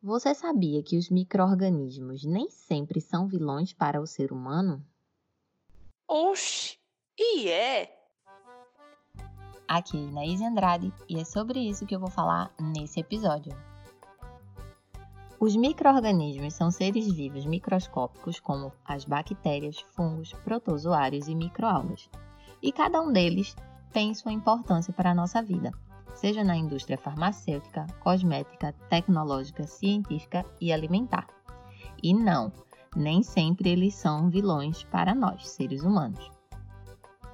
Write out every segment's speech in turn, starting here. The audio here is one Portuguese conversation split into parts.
Você sabia que os micro-organismos nem sempre são vilões para o ser humano? Oxi! E é? Aqui na Izzy Andrade e é sobre isso que eu vou falar nesse episódio. Os micro-organismos são seres vivos microscópicos como as bactérias, fungos, protozoários e microalgas. E cada um deles tem sua importância para a nossa vida seja na indústria farmacêutica, cosmética, tecnológica, científica e alimentar. E não, nem sempre eles são vilões para nós, seres humanos.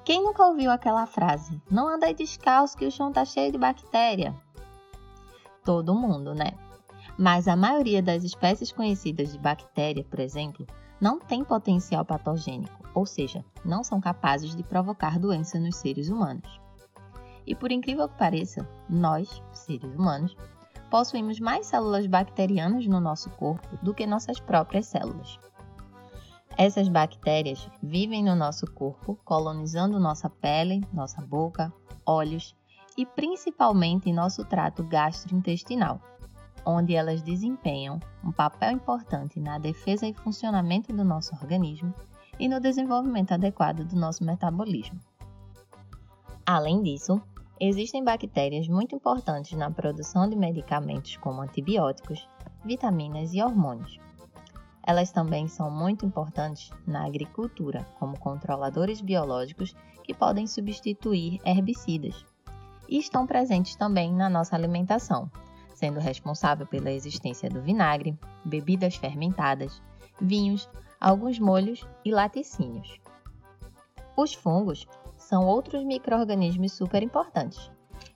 Quem nunca ouviu aquela frase? Não andei descalço que o chão tá cheio de bactéria. Todo mundo, né? Mas a maioria das espécies conhecidas de bactéria, por exemplo, não tem potencial patogênico, ou seja, não são capazes de provocar doença nos seres humanos. E por incrível que pareça, nós, seres humanos, possuímos mais células bacterianas no nosso corpo do que nossas próprias células. Essas bactérias vivem no nosso corpo, colonizando nossa pele, nossa boca, olhos e principalmente nosso trato gastrointestinal, onde elas desempenham um papel importante na defesa e funcionamento do nosso organismo e no desenvolvimento adequado do nosso metabolismo. Além disso, Existem bactérias muito importantes na produção de medicamentos como antibióticos, vitaminas e hormônios. Elas também são muito importantes na agricultura, como controladores biológicos que podem substituir herbicidas. E estão presentes também na nossa alimentação, sendo responsável pela existência do vinagre, bebidas fermentadas, vinhos, alguns molhos e laticínios. Os fungos são outros micro-organismos super importantes,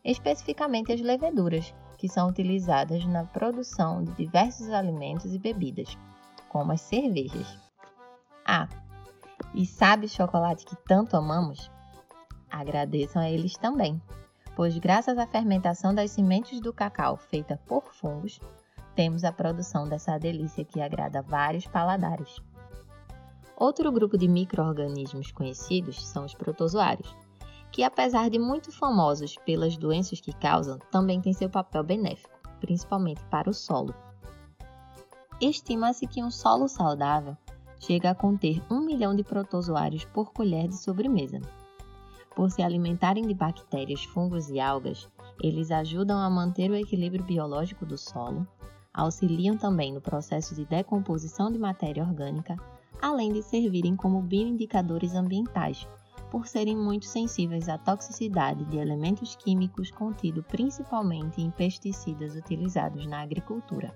especificamente as leveduras, que são utilizadas na produção de diversos alimentos e bebidas, como as cervejas. Ah, e sabe o chocolate que tanto amamos? Agradeçam a eles também, pois graças à fermentação das sementes do cacau feita por fungos, temos a produção dessa delícia que agrada vários paladares. Outro grupo de micro-organismos conhecidos são os protozoários, que apesar de muito famosos pelas doenças que causam, também têm seu papel benéfico, principalmente para o solo. Estima-se que um solo saudável chega a conter um milhão de protozoários por colher de sobremesa. Por se alimentarem de bactérias, fungos e algas, eles ajudam a manter o equilíbrio biológico do solo, auxiliam também no processo de decomposição de matéria orgânica, além de servirem como bioindicadores ambientais, por serem muito sensíveis à toxicidade de elementos químicos contidos principalmente em pesticidas utilizados na agricultura.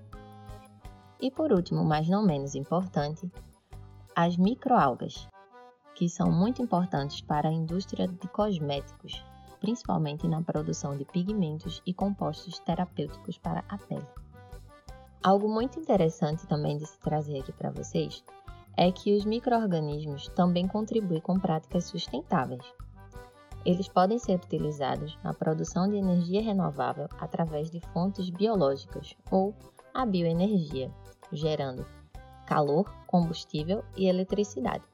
E por último, mas não menos importante, as microalgas, que são muito importantes para a indústria de cosméticos, principalmente na produção de pigmentos e compostos terapêuticos para a pele. Algo muito interessante também de se trazer aqui para vocês é que os microorganismos também contribuem com práticas sustentáveis. Eles podem ser utilizados na produção de energia renovável através de fontes biológicas ou a bioenergia, gerando calor, combustível e eletricidade.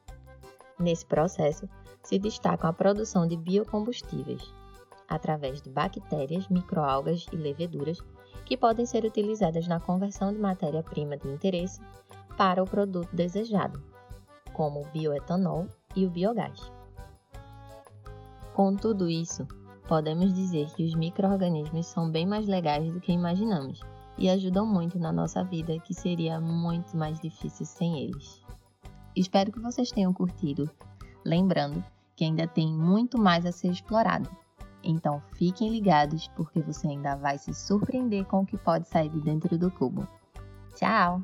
Nesse processo, se destacam a produção de biocombustíveis, através de bactérias, microalgas e leveduras que podem ser utilizadas na conversão de matéria-prima de interesse para o produto desejado, como o bioetanol e o biogás. Com tudo isso, podemos dizer que os micro-organismos são bem mais legais do que imaginamos e ajudam muito na nossa vida, que seria muito mais difícil sem eles. Espero que vocês tenham curtido, lembrando que ainda tem muito mais a ser explorado. Então fiquem ligados porque você ainda vai se surpreender com o que pode sair de dentro do cubo. Tchau!